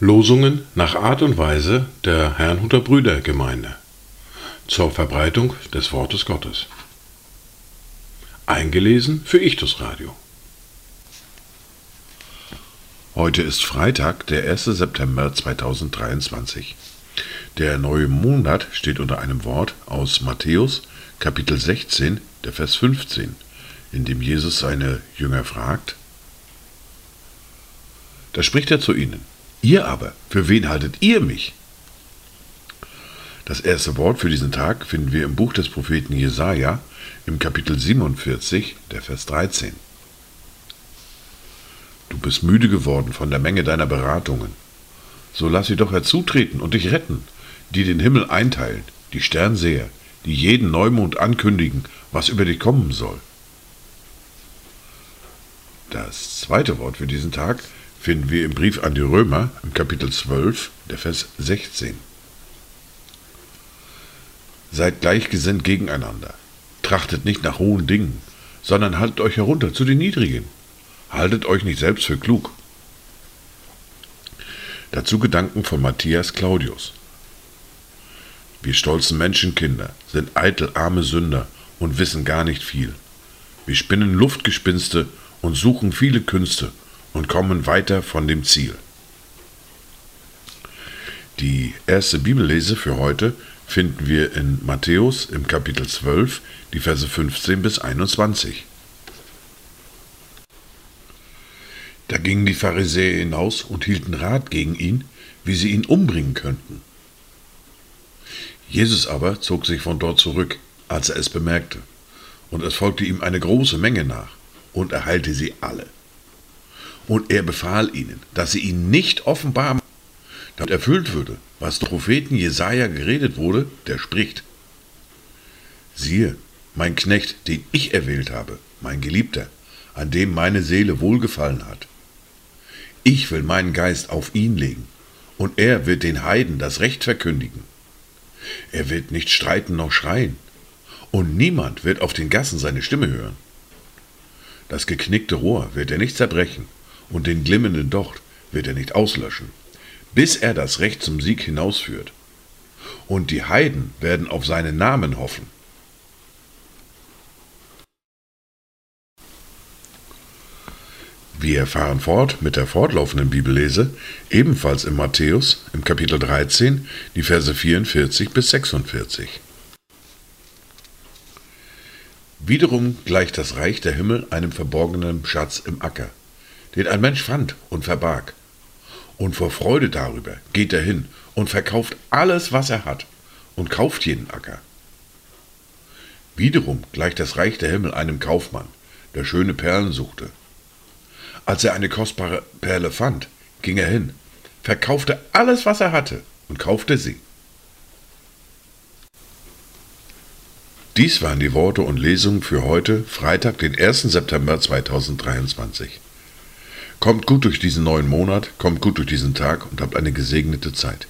Losungen nach Art und Weise der Herrnhuter Brüdergemeinde zur Verbreitung des Wortes Gottes. Eingelesen für Ichtus Radio. Heute ist Freitag, der 1. September 2023. Der neue Monat steht unter einem Wort aus Matthäus, Kapitel 16, der Vers 15, in dem Jesus seine Jünger fragt. Da spricht er zu ihnen. Ihr aber, für wen haltet ihr mich? Das erste Wort für diesen Tag finden wir im Buch des Propheten Jesaja im Kapitel 47, der Vers 13. Du bist müde geworden von der Menge deiner Beratungen. So lass sie doch herzutreten und dich retten, die den Himmel einteilen, die Sternseher, die jeden Neumond ankündigen, was über dich kommen soll. Das zweite Wort für diesen Tag finden wir im Brief an die Römer im Kapitel 12, der Vers 16. Seid gleichgesinnt gegeneinander. Trachtet nicht nach hohen Dingen, sondern haltet euch herunter zu den Niedrigen. Haltet euch nicht selbst für klug. Dazu Gedanken von Matthias Claudius. Wir stolzen Menschenkinder sind eitel arme Sünder und wissen gar nicht viel. Wir spinnen Luftgespinste und suchen viele Künste und kommen weiter von dem Ziel. Die erste Bibellese für heute finden wir in Matthäus im Kapitel 12, die Verse 15 bis 21. Da gingen die Pharisäer hinaus und hielten Rat gegen ihn, wie sie ihn umbringen könnten. Jesus aber zog sich von dort zurück, als er es bemerkte, und es folgte ihm eine große Menge nach, und er heilte sie alle. Und er befahl ihnen, dass sie ihn nicht offenbar, damit erfüllt würde, was der Propheten Jesaja geredet wurde, der spricht: Siehe, mein Knecht, den ich erwählt habe, mein Geliebter, an dem meine Seele wohlgefallen hat. Ich will meinen Geist auf ihn legen, und er wird den Heiden das Recht verkündigen. Er wird nicht streiten noch schreien, und niemand wird auf den Gassen seine Stimme hören. Das geknickte Rohr wird er nicht zerbrechen, und den glimmenden Docht wird er nicht auslöschen bis er das Recht zum Sieg hinausführt. Und die Heiden werden auf seinen Namen hoffen. Wir fahren fort mit der fortlaufenden Bibellese, ebenfalls in Matthäus im Kapitel 13, die Verse 44 bis 46. Wiederum gleicht das Reich der Himmel einem verborgenen Schatz im Acker, den ein Mensch fand und verbarg. Und vor Freude darüber geht er hin und verkauft alles, was er hat, und kauft jeden Acker. Wiederum gleicht das Reich der Himmel einem Kaufmann, der schöne Perlen suchte. Als er eine kostbare Perle fand, ging er hin, verkaufte alles, was er hatte, und kaufte sie. Dies waren die Worte und Lesungen für heute, Freitag, den 1. September 2023. Kommt gut durch diesen neuen Monat, kommt gut durch diesen Tag und habt eine gesegnete Zeit.